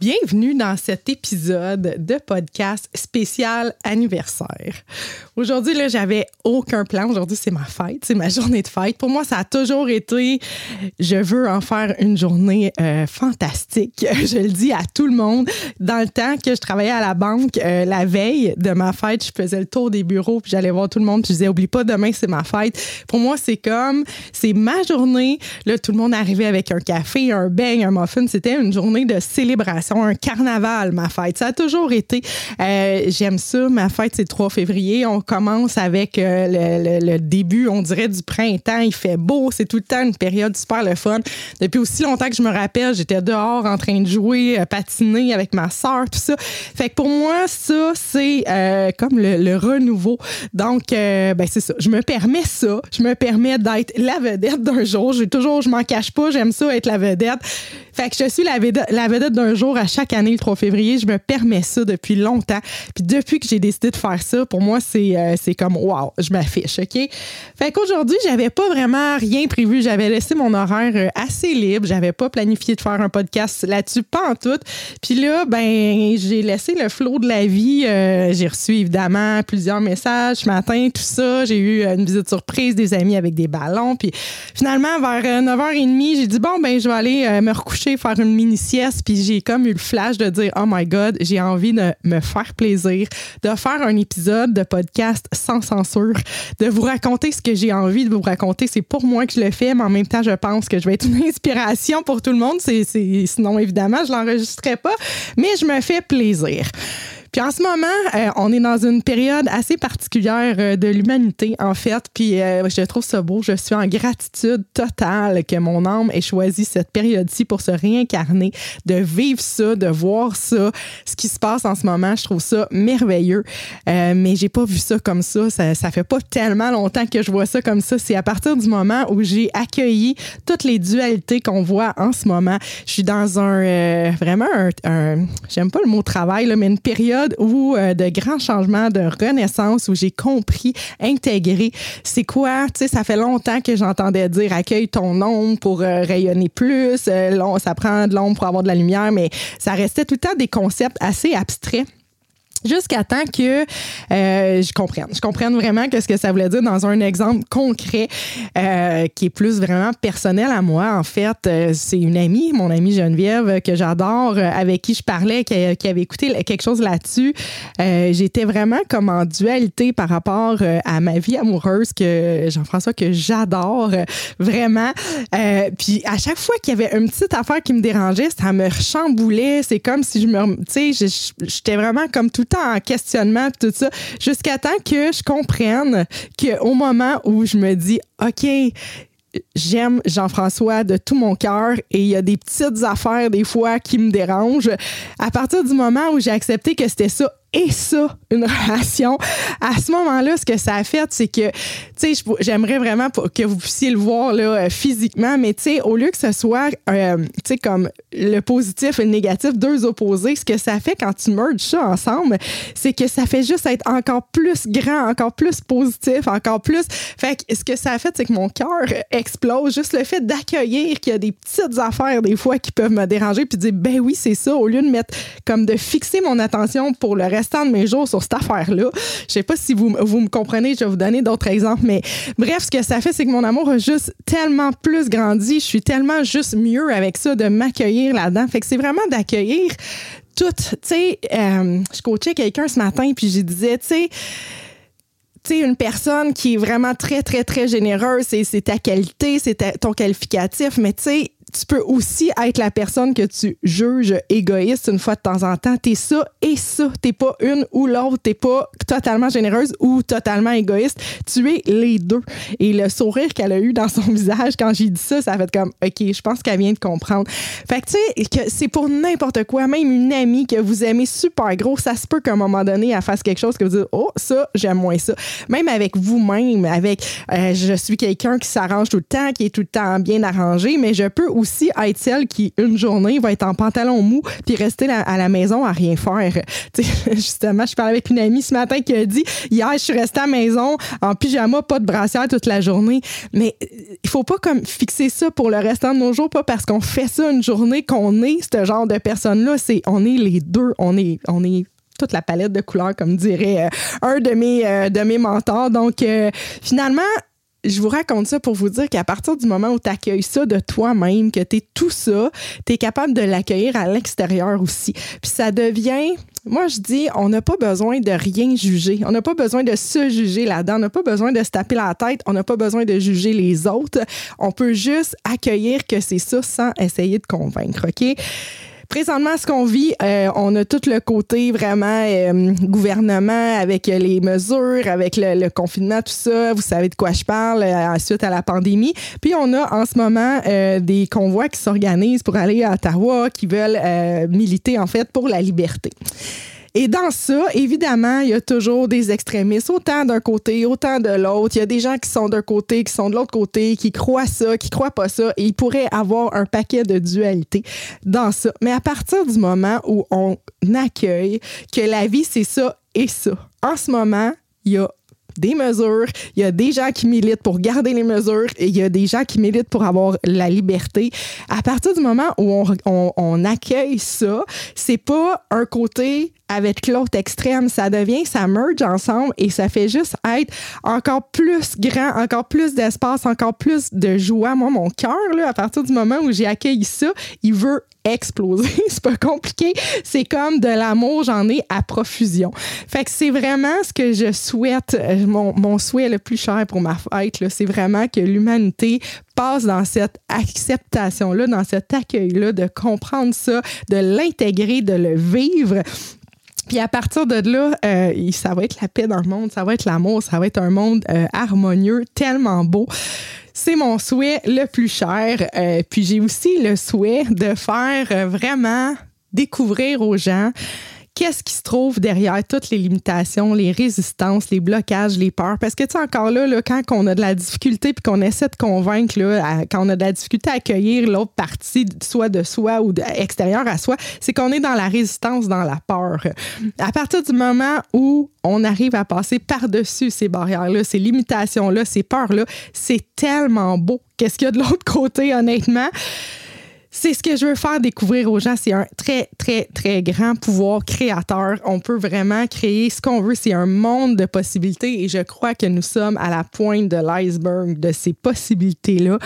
Bienvenue dans cet épisode de podcast spécial anniversaire. Aujourd'hui, là, j'avais aucun plan. Aujourd'hui, c'est ma fête, c'est ma journée de fête. Pour moi, ça a toujours été, je veux en faire une journée euh, fantastique. Je le dis à tout le monde. Dans le temps que je travaillais à la banque, euh, la veille de ma fête, je faisais le tour des bureaux, puis j'allais voir tout le monde, puis je disais, oublie pas, demain, c'est ma fête. Pour moi, c'est comme, c'est ma journée. Là, tout le monde arrivait avec un café, un beigne, un muffin. C'était une journée de célébration un carnaval, ma fête. Ça a toujours été. Euh, j'aime ça. Ma fête, c'est le 3 février. On commence avec euh, le, début, on dirait, du printemps. Il fait beau. C'est tout le temps une période super le fun. Depuis aussi longtemps que je me rappelle, j'étais dehors en train de jouer, euh, patiner avec ma soeur, tout ça. Fait que pour moi, ça, c'est comme le, renouveau. Donc, ben, c'est ça. Je me permets ça. Je me permets d'être la vedette d'un jour. J'ai toujours, je m'en cache pas. J'aime ça, être la vedette. Fait que je suis la vedette, d'un jour à chaque année, le 3 février. Je me permets ça depuis longtemps. Puis depuis que j'ai décidé de faire ça, pour moi, c'est euh, comme wow, je m'affiche, OK? Fait qu'aujourd'hui, j'avais pas vraiment rien prévu. J'avais laissé mon horaire euh, assez libre. J'avais pas planifié de faire un podcast là-dessus, pas en tout. Puis là, ben, j'ai laissé le flot de la vie. Euh, j'ai reçu évidemment plusieurs messages ce matin, tout ça. J'ai eu une visite surprise des amis avec des ballons. Puis finalement, vers 9h30, j'ai dit bon, ben, je vais aller me recoucher faire une mini sieste, puis j'ai comme le flash de dire oh my god, j'ai envie de me faire plaisir, de faire un épisode de podcast sans censure, de vous raconter ce que j'ai envie de vous raconter. C'est pour moi que je le fais, mais en même temps, je pense que je vais être une inspiration pour tout le monde. C'est, sinon, évidemment, je l'enregistrerai pas, mais je me fais plaisir. Puis en ce moment, euh, on est dans une période assez particulière euh, de l'humanité, en fait. Puis euh, je trouve ça beau. Je suis en gratitude totale que mon âme ait choisi cette période-ci pour se réincarner, de vivre ça, de voir ça, ce qui se passe en ce moment. Je trouve ça merveilleux. mais j'ai pas vu ça comme ça. ça. Ça fait pas tellement longtemps que je vois ça comme ça. C'est à partir du moment où j'ai accueilli toutes les dualités qu'on voit en ce moment. Je suis dans un vraiment un, un j'aime pas le mot travail, là, mais une période où euh, de grands changements, de renaissance, où j'ai compris, intégré, c'est quoi, tu sais, ça fait longtemps que j'entendais dire accueille ton ombre pour euh, rayonner plus, euh, ça prend de l'ombre pour avoir de la lumière, mais ça restait tout le temps des concepts assez abstraits jusqu'à temps que euh, je comprenne. Je comprenne vraiment ce que ça voulait dire dans un exemple concret euh, qui est plus vraiment personnel à moi. En fait, euh, c'est une amie, mon amie Geneviève, que j'adore, avec qui je parlais, qui, avait écouté quelque chose là-dessus. J'étais vraiment comme en dualité par rapport à ma vie amoureuse que Jean-François, que j'adore vraiment. puis à chaque fois qu'il y avait une petite affaire qui me dérangeait, ça me chamboulait. C'est comme si je me... Tu sais, j'étais vraiment comme tout en questionnement tout ça, jusqu'à temps que je comprenne qu'au moment où je me dis, OK, j'aime Jean-François de tout mon cœur et il y a des petites affaires des fois qui me dérangent. À partir du moment où j'ai accepté que c'était ça et ça, une relation. À ce moment-là, ce que ça a fait, c'est que, tu sais, j'aimerais vraiment que vous puissiez le voir là, euh, physiquement, mais tu sais, au lieu que ce soit, euh, tu sais, comme le positif et le négatif, deux opposés, ce que ça fait quand tu merges ça ensemble, c'est que ça fait juste être encore plus grand, encore plus positif, encore plus. Fait que ce que ça a fait, c'est que mon cœur explose. Juste le fait d'accueillir qu'il y a des petites affaires, des fois, qui peuvent me déranger, puis dire, ben oui, c'est ça, au lieu de mettre, comme de fixer mon attention pour le reste restant de mes jours sur cette affaire-là. Je sais pas si vous, vous me comprenez, je vais vous donner d'autres exemples, mais bref, ce que ça fait, c'est que mon amour a juste tellement plus grandi. Je suis tellement juste mieux avec ça, de m'accueillir là-dedans. Fait que c'est vraiment d'accueillir tout. Tu sais, euh, je coachais quelqu'un ce matin, puis je disais, tu sais, tu sais, une personne qui est vraiment très, très, très généreuse, c'est ta qualité, c'est ton qualificatif, mais tu sais, tu peux aussi être la personne que tu juges égoïste une fois de temps en temps. T'es ça et ça. T'es pas une ou l'autre. T'es pas totalement généreuse ou totalement égoïste. Tu es les deux. Et le sourire qu'elle a eu dans son visage quand j'ai dit ça, ça a fait comme, OK, je pense qu'elle vient de comprendre. Fait que tu sais, c'est pour n'importe quoi. Même une amie que vous aimez super gros, ça se peut qu'à un moment donné, elle fasse quelque chose que vous dites, oh, ça, j'aime moins ça. Même avec vous-même, avec, euh, je suis quelqu'un qui s'arrange tout le temps, qui est tout le temps bien arrangé, mais je peux aussi être celle qui, une journée, va être en pantalon mou puis rester à la maison à rien faire. justement, je parlais avec une amie ce matin qui a dit Hier, je suis restée à la maison en pyjama, pas de brassière toute la journée. Mais euh, il faut pas comme fixer ça pour le restant de nos jours, pas parce qu'on fait ça une journée qu'on est ce genre de personne-là. C'est on est les deux. On est, on est toute la palette de couleurs, comme dirait euh, un de mes, euh, de mes mentors. Donc, finalement, je vous raconte ça pour vous dire qu'à partir du moment où tu accueilles ça de toi-même, que tu es tout ça, tu es capable de l'accueillir à l'extérieur aussi. Puis ça devient, moi je dis, on n'a pas besoin de rien juger. On n'a pas besoin de se juger là-dedans. On n'a pas besoin de se taper la tête. On n'a pas besoin de juger les autres. On peut juste accueillir que c'est ça sans essayer de convaincre, OK? Présentement, ce qu'on vit, euh, on a tout le côté vraiment euh, gouvernement avec les mesures, avec le, confinement, tout ça. Vous savez de quoi je parle euh, suite à la pandémie. Puis on a en ce moment des convois qui s'organisent pour aller à Ottawa, qui veulent militer en fait pour la liberté. Et dans ça, évidemment, il y a toujours des extrémistes, autant d'un côté, autant de l'autre. Il y a des gens qui sont d'un côté, qui sont de l'autre côté, qui croient ça, qui croient pas ça. Et il pourrait avoir un paquet de dualité dans ça. Mais à partir du moment où on accueille que la vie, c'est ça et ça, en ce moment, il y a des mesures, il y a des gens qui militent pour garder les mesures et il y a des gens qui militent pour avoir la liberté. À partir du moment où on, on, on accueille ça, c'est pas un côté avec l'autre extrême, ça devient, ça merge ensemble et ça fait juste être encore plus grand, encore plus d'espace, encore plus de joie. Moi, mon cœur, à partir du moment où j'ai accueilli ça, il veut exploser. c'est pas compliqué. C'est comme de l'amour, j'en ai à profusion. Fait que c'est vraiment ce que je souhaite, euh, mon, mon souhait le plus cher pour ma fête, c'est vraiment que l'humanité passe dans cette acceptation-là, dans cet accueil-là, de comprendre ça, de l'intégrer, de le vivre puis à partir de là, euh, ça va être la paix dans le monde, ça va être l'amour, ça va être un monde euh, harmonieux, tellement beau. C'est mon souhait le plus cher. Euh, puis j'ai aussi le souhait de faire vraiment découvrir aux gens qu'est-ce qui se trouve derrière toutes les limitations, les résistances, les blocages, les peurs? Parce que, tu sais, encore là, là, quand on a de la difficulté puis qu'on essaie de convaincre, là, quand on a de la difficulté à accueillir l'autre partie, soit de soi ou de, extérieure à soi, c'est qu'on est dans la résistance, dans la peur. À partir du moment où on arrive à passer par-dessus ces barrières-là, ces limitations-là, ces peurs-là, c'est tellement beau. Qu'est-ce qu'il y a de l'autre côté, honnêtement? C'est ce que je veux faire découvrir aux gens. C'est un très, très, très grand pouvoir créateur. On peut vraiment créer ce qu'on veut. C'est un monde de possibilités et je crois que nous sommes à la pointe de l'iceberg de ces possibilités-là.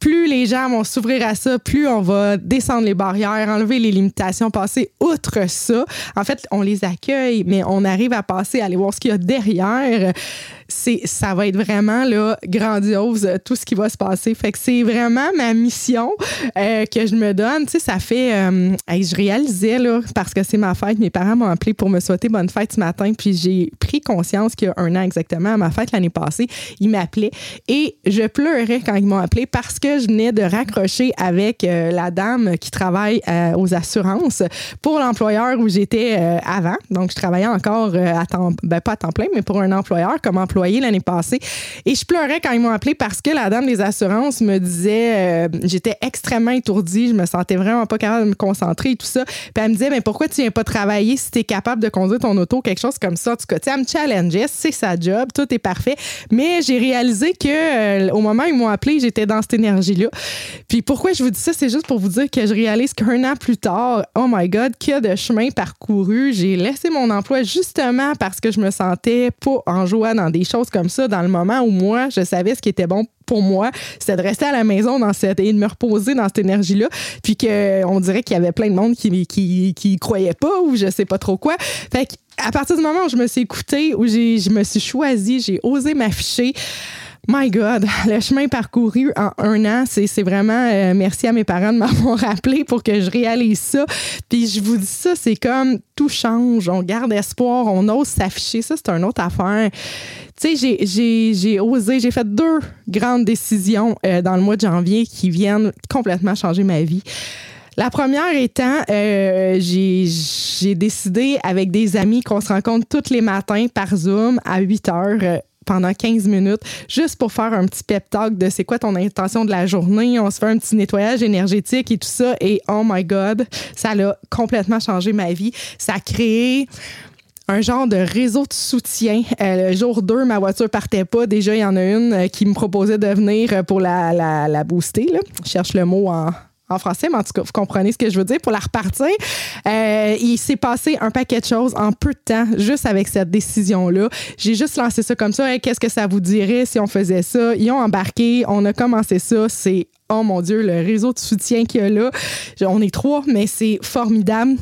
Plus les gens vont s'ouvrir à ça, plus on va descendre les barrières, enlever les limitations, passer outre ça. En fait, on les accueille, mais on arrive à passer, à aller voir ce qu'il y a derrière c'est ça va être vraiment là grandiose tout ce qui va se passer. Fait que c'est vraiment ma mission euh, que je me donne. Tu sais, ça fait euh, je réalisais là parce que c'est ma fête, mes parents m'ont appelé pour me souhaiter bonne fête ce matin, puis j'ai pris conscience qu'il y a un an exactement à ma fête l'année passée, ils m'appelaient et je pleurais quand ils m'ont appelé parce que je venais de raccrocher avec euh, la dame qui travaille aux assurances pour l'employeur où j'étais avant. Donc je travaillais encore à temps ben pas à temps plein mais pour un employeur comme employé l'année passée. Et je pleurais quand ils m'ont appelé parce que la dame des assurances me disait, euh, j'étais extrêmement étourdie, je me sentais vraiment pas capable de me concentrer et tout ça. Puis elle me disait, mais pourquoi tu viens pas travailler si tu es capable de conduire ton auto, quelque chose comme ça. En tout cas, elle me challengeait, c'est sa job, tout est parfait. Mais j'ai réalisé que euh, au moment où ils m'ont appelé, j'étais dans cette énergie-là. Puis pourquoi je vous dis ça, c'est juste pour vous dire que je réalise qu'un an plus tard, oh my God, qu'il y a de chemin parcouru. J'ai laissé mon emploi justement parce que je me sentais pas en joie dans des choses comme ça, dans le moment où moi, je savais ce qui était bon pour moi, c'était de rester à la maison dans cette, et de me reposer dans cette énergie-là. Puis qu'on dirait qu'il y avait plein de monde qui, qui, qui croyait pas ou je sais pas trop quoi. Fait à partir du moment où je me suis écoutée, où je me suis choisie, j'ai osé m'afficher. My God, le chemin parcouru en un an, c'est vraiment euh, merci à mes parents de m'avoir rappelé pour que je réalise ça. Puis je vous dis ça, c'est comme tout change, on garde espoir, on ose s'afficher. Ça, c'est une autre affaire. Tu sais, j'ai osé, j'ai fait deux grandes décisions euh, dans le mois de janvier qui viennent complètement changer ma vie. La première étant, euh, j'ai décidé avec des amis qu'on se rencontre tous les matins par Zoom à 8 heures pendant 15 minutes juste pour faire un petit pep talk de c'est quoi ton intention de la journée. On se fait un petit nettoyage énergétique et tout ça. Et oh my God, ça a complètement changé ma vie. Ça a créé un genre de réseau de soutien. Euh, le jour 2, ma voiture partait pas. Déjà, il y en a une euh, qui me proposait de venir pour la, la, la booster. Je cherche le mot en, en français, mais en tout cas, vous comprenez ce que je veux dire pour la repartir. Euh, il s'est passé un paquet de choses en peu de temps, juste avec cette décision-là. J'ai juste lancé ça comme ça. Qu'est-ce que ça vous dirait si on faisait ça? Ils ont embarqué, on a commencé ça. C'est, oh mon Dieu, le réseau de soutien qu'il y a là. On est trois, mais c'est formidable.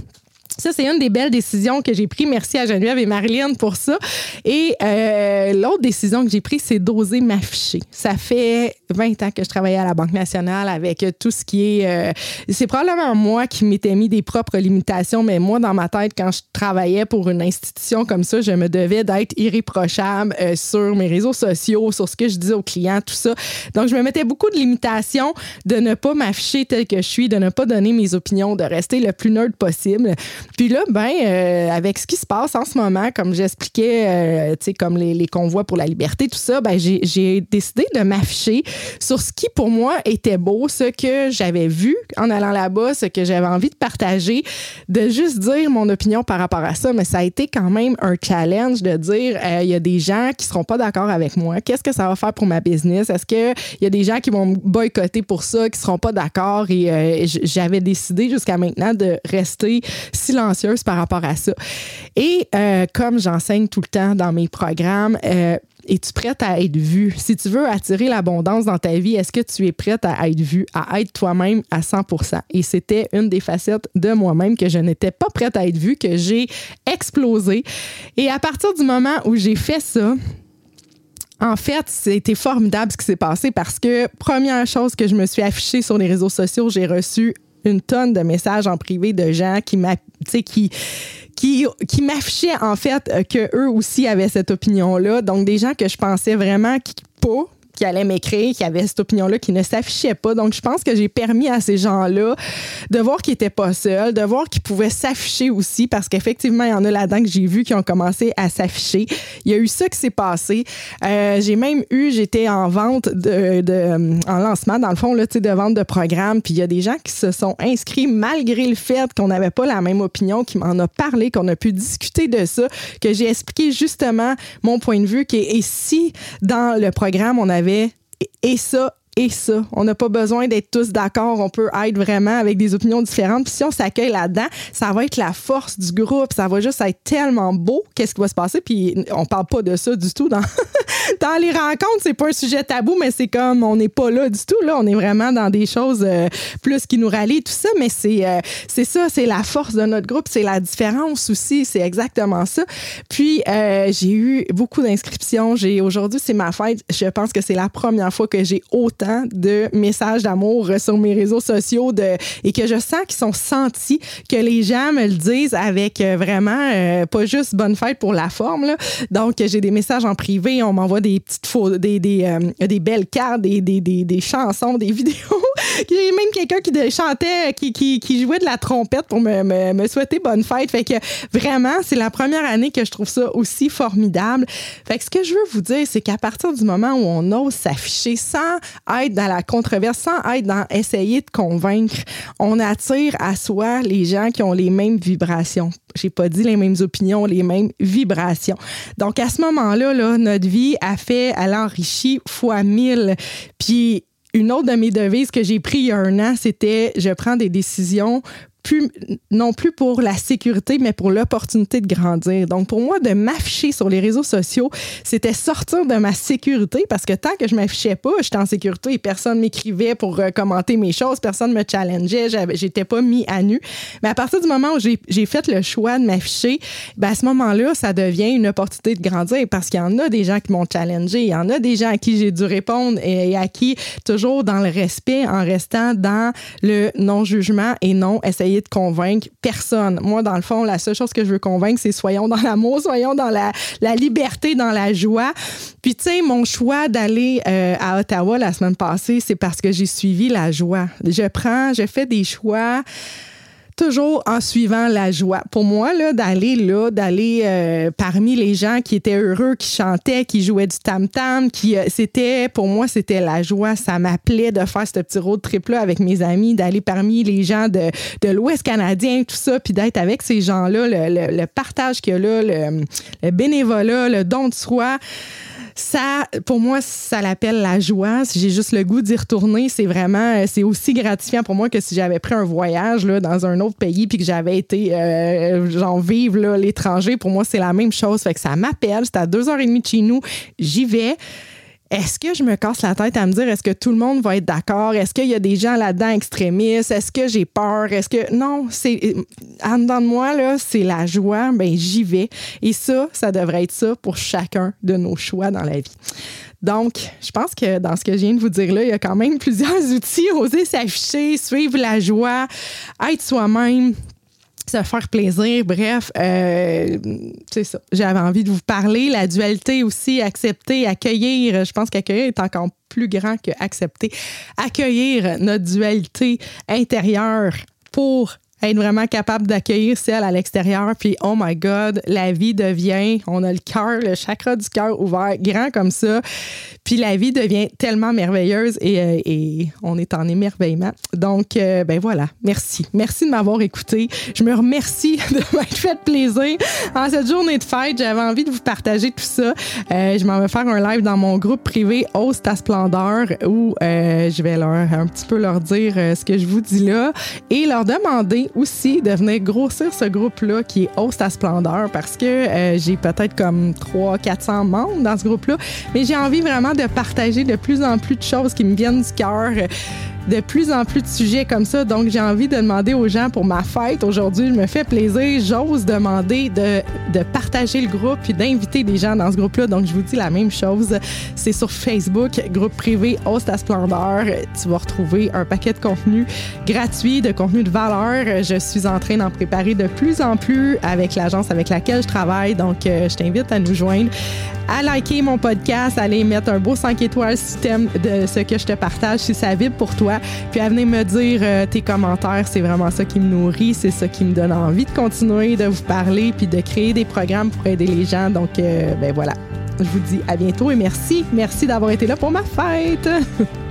Ça, c'est une des belles décisions que j'ai prises. Merci à Geneviève et Marilyn pour ça. Et euh, l'autre décision que j'ai prise, c'est d'oser m'afficher. Ça fait 20 ans que je travaillais à la Banque nationale avec tout ce qui est... Euh, c'est probablement moi qui m'étais mis des propres limitations, mais moi, dans ma tête, quand je travaillais pour une institution comme ça, je me devais d'être irréprochable euh, sur mes réseaux sociaux, sur ce que je disais aux clients, tout ça. Donc, je me mettais beaucoup de limitations de ne pas m'afficher tel que je suis, de ne pas donner mes opinions, de rester le plus neutre possible. Puis là, ben, euh, avec ce qui se passe en ce moment, comme j'expliquais, euh, tu sais, comme les, convois pour la liberté, tout ça, ben, j'ai décidé de m'afficher sur ce qui, pour moi, était beau, ce que j'avais vu en allant là-bas, ce que j'avais envie de partager, de juste dire mon opinion par rapport à ça. Mais ça a été quand même un challenge de dire, euh, il y a des gens qui seront pas d'accord avec moi. Qu'est-ce que ça va faire pour ma business? Est-ce qu'il y a des gens qui vont me boycotter pour ça, qui seront pas d'accord? Et j'avais décidé jusqu'à maintenant de rester silencieuse par rapport à ça. Et euh, comme j'enseigne tout le temps dans mes programmes, euh, es-tu prête à être vue? Si tu veux attirer l'abondance dans ta vie, est-ce que tu es prête à être vue, à être toi-même à 100% Et c'était une des facettes de moi-même que je n'étais pas prête à être vue, que j'ai explosé. Et à partir du moment où j'ai fait ça, en fait, c'était formidable ce qui s'est passé parce que première chose que je me suis affichée sur les réseaux sociaux, j'ai reçu une tonne de messages en privé de gens qui qui qui, m'affichaient en fait que eux aussi avaient cette opinion là donc des gens que je pensais vraiment qui pas qui allait m'écrire, qui avait cette opinion-là, qui ne s'affichait pas. Donc, je pense que j'ai permis à ces gens-là de voir qu'ils n'étaient pas seuls, de voir qu'ils pouvaient s'afficher aussi, parce qu'effectivement, il y en a là-dedans que j'ai vu qui ont commencé à s'afficher. Il y a eu ça qui s'est passé. Euh, j'ai même eu, j'étais en vente de, en lancement, dans le fond, là, de vente de programme, puis il y a des gens qui se sont inscrits malgré le fait qu'on n'avait pas la même opinion, qui m'en a parlé, qu'on a pu discuter de ça, que j'ai expliqué justement mon point de vue, qui et si dans le programme, on avait et ça et ça. On n'a pas besoin d'être tous d'accord. On peut être vraiment avec des opinions différentes. Puis si on s'accueille là-dedans, ça va être la force du groupe. Ça va juste être tellement beau. Qu'est-ce qui va se passer? Puis on parle pas de ça du tout dans, dans les rencontres. C'est pas un sujet tabou, mais c'est comme on n'est pas là du tout. Là, on est vraiment dans des choses euh, plus qui nous rallient, tout ça. Mais c'est euh, c'est ça, c'est la force de notre groupe. C'est la différence aussi. C'est exactement ça. Puis euh, j'ai eu beaucoup d'inscriptions. J'ai aujourd'hui, c'est ma fête. Je pense que c'est la première fois que j'ai autant de messages d'amour sur mes réseaux sociaux de, et que je sens qu'ils sont sentis, que les gens me le disent avec euh, vraiment euh, pas juste bonne fête pour la forme. Là. Donc, j'ai des messages en privé, on m'envoie des petites photos, des, des, euh, des belles cartes, des, des, des, des chansons, des vidéos. J'ai même quelqu'un qui chantait, qui, qui, qui, jouait de la trompette pour me, me, me, souhaiter bonne fête. Fait que vraiment, c'est la première année que je trouve ça aussi formidable. Fait que ce que je veux vous dire, c'est qu'à partir du moment où on ose s'afficher sans être dans la controverse, sans être dans essayer de convaincre, on attire à soi les gens qui ont les mêmes vibrations. J'ai pas dit les mêmes opinions, les mêmes vibrations. Donc à ce moment-là, là, notre vie a fait, elle enrichit fois mille. Puis une autre de mes devises que j'ai pris il y a un an, c'était je prends des décisions non plus pour la sécurité, mais pour l'opportunité de grandir. Donc, pour moi, de m'afficher sur les réseaux sociaux, c'était sortir de ma sécurité parce que tant que je m'affichais pas, j'étais en sécurité et personne m'écrivait pour euh, commenter mes choses, personne me challengeait, j'étais pas mis à nu. Mais à partir du moment où j'ai fait le choix de m'afficher, ben à ce moment-là, ça devient une opportunité de grandir parce qu'il y en a des gens qui m'ont challengé, il y en a des gens à qui j'ai dû répondre et à qui, toujours dans le respect, en restant dans le non-jugement et non essayer de convaincre personne. Moi, dans le fond, la seule chose que je veux convaincre, c'est soyons dans l'amour, soyons dans la, liberté, dans la joie. Puis, tu sais, mon choix d'aller euh, à Ottawa la semaine passée, c'est parce que j'ai suivi la joie. Je prends, je fais des choix toujours en suivant la joie. Pour moi, là, d'aller là, d'aller euh, parmi les gens qui étaient heureux, qui chantaient, qui jouaient du tam-tam, qui euh, c'était, pour moi, c'était la joie. Ça m'appelait de faire ce petit road trip-là avec mes amis, d'aller parmi les gens de, de l'Ouest canadien, tout ça, puis d'être avec ces gens-là, le, le, partage qu'il y a là, le, le bénévolat, le don de soi ça, pour moi, ça l'appelle la joie. Si j'ai juste le goût d'y retourner, c'est vraiment, euh, c'est aussi gratifiant pour moi que si j'avais pris un voyage là, dans un autre pays puis que j'avais été, euh, genre, vivre l'étranger. Pour moi, c'est la même chose. Fait que ça m'appelle. C'est à deux heures et demie de chez nous. J'y vais est-ce que je me casse la tête à me dire est-ce que tout le monde va être d'accord? Est-ce qu'il y a des gens là-dedans extrémistes? Est-ce que j'ai peur? Est-ce que. Non, c'est. En dedans de moi, là, c'est la joie. Ben, j'y vais. Et ça, ça devrait être ça pour chacun de nos choix dans la vie. Donc, je pense que dans ce que je viens de vous dire là, il y a quand même plusieurs outils. Oser s'afficher, suivre la joie, être soi-même, se faire plaisir. Bref, euh, c'est ça. J'avais envie de vous parler. La dualité aussi, accepter, accueillir. Je pense qu'accueillir est encore plus grand que accepter. Accueillir notre dualité intérieure pour être vraiment capable d'accueillir celle à l'extérieur. Puis, oh my God, la vie devient, on a le cœur, le chakra du cœur ouvert, grand comme ça. Puis la vie devient tellement merveilleuse et, euh, on est en émerveillement. Donc, euh, ben voilà, merci. Merci de m'avoir écouté. Je me remercie de m'être fait plaisir en cette journée de fête. J'avais envie de vous partager tout ça. Euh, je m'en vais faire un live dans mon groupe privé Hausse ta splendeur où je vais leur un petit peu leur dire ce que je vous dis là et leur demander aussi de venir grossir ce groupe-là qui est Hausse ta splendeur parce que j'ai peut-être comme 300-400 membres dans ce groupe-là, mais j'ai envie vraiment de partager de plus en plus de choses qui me viennent du cœur de plus en plus de sujets comme ça. Donc, j'ai envie de demander aux gens pour ma fête aujourd'hui, je me fais plaisir, j'ose demander de, partager le groupe puis d'inviter des gens dans ce groupe-là. Donc, je vous dis la même chose. C'est sur Facebook, groupe privé Host à Splendeur. Tu vas retrouver un paquet de contenu gratuit, de contenu de valeur. Je suis en train d'en préparer de plus en plus avec l'agence avec laquelle je travaille. Donc, euh, je t'invite à nous joindre, à liker mon podcast, à aller mettre un beau 5 étoiles système de ce que je te partage si ça vibre pour toi. Puis à venir me dire euh, tes commentaires, c'est vraiment ça qui me nourrit, c'est ça qui me donne envie de continuer de vous parler puis de créer des programmes pour aider les gens. Donc, euh, ben voilà. Je vous dis à bientôt et merci. Merci d'avoir été là pour ma fête.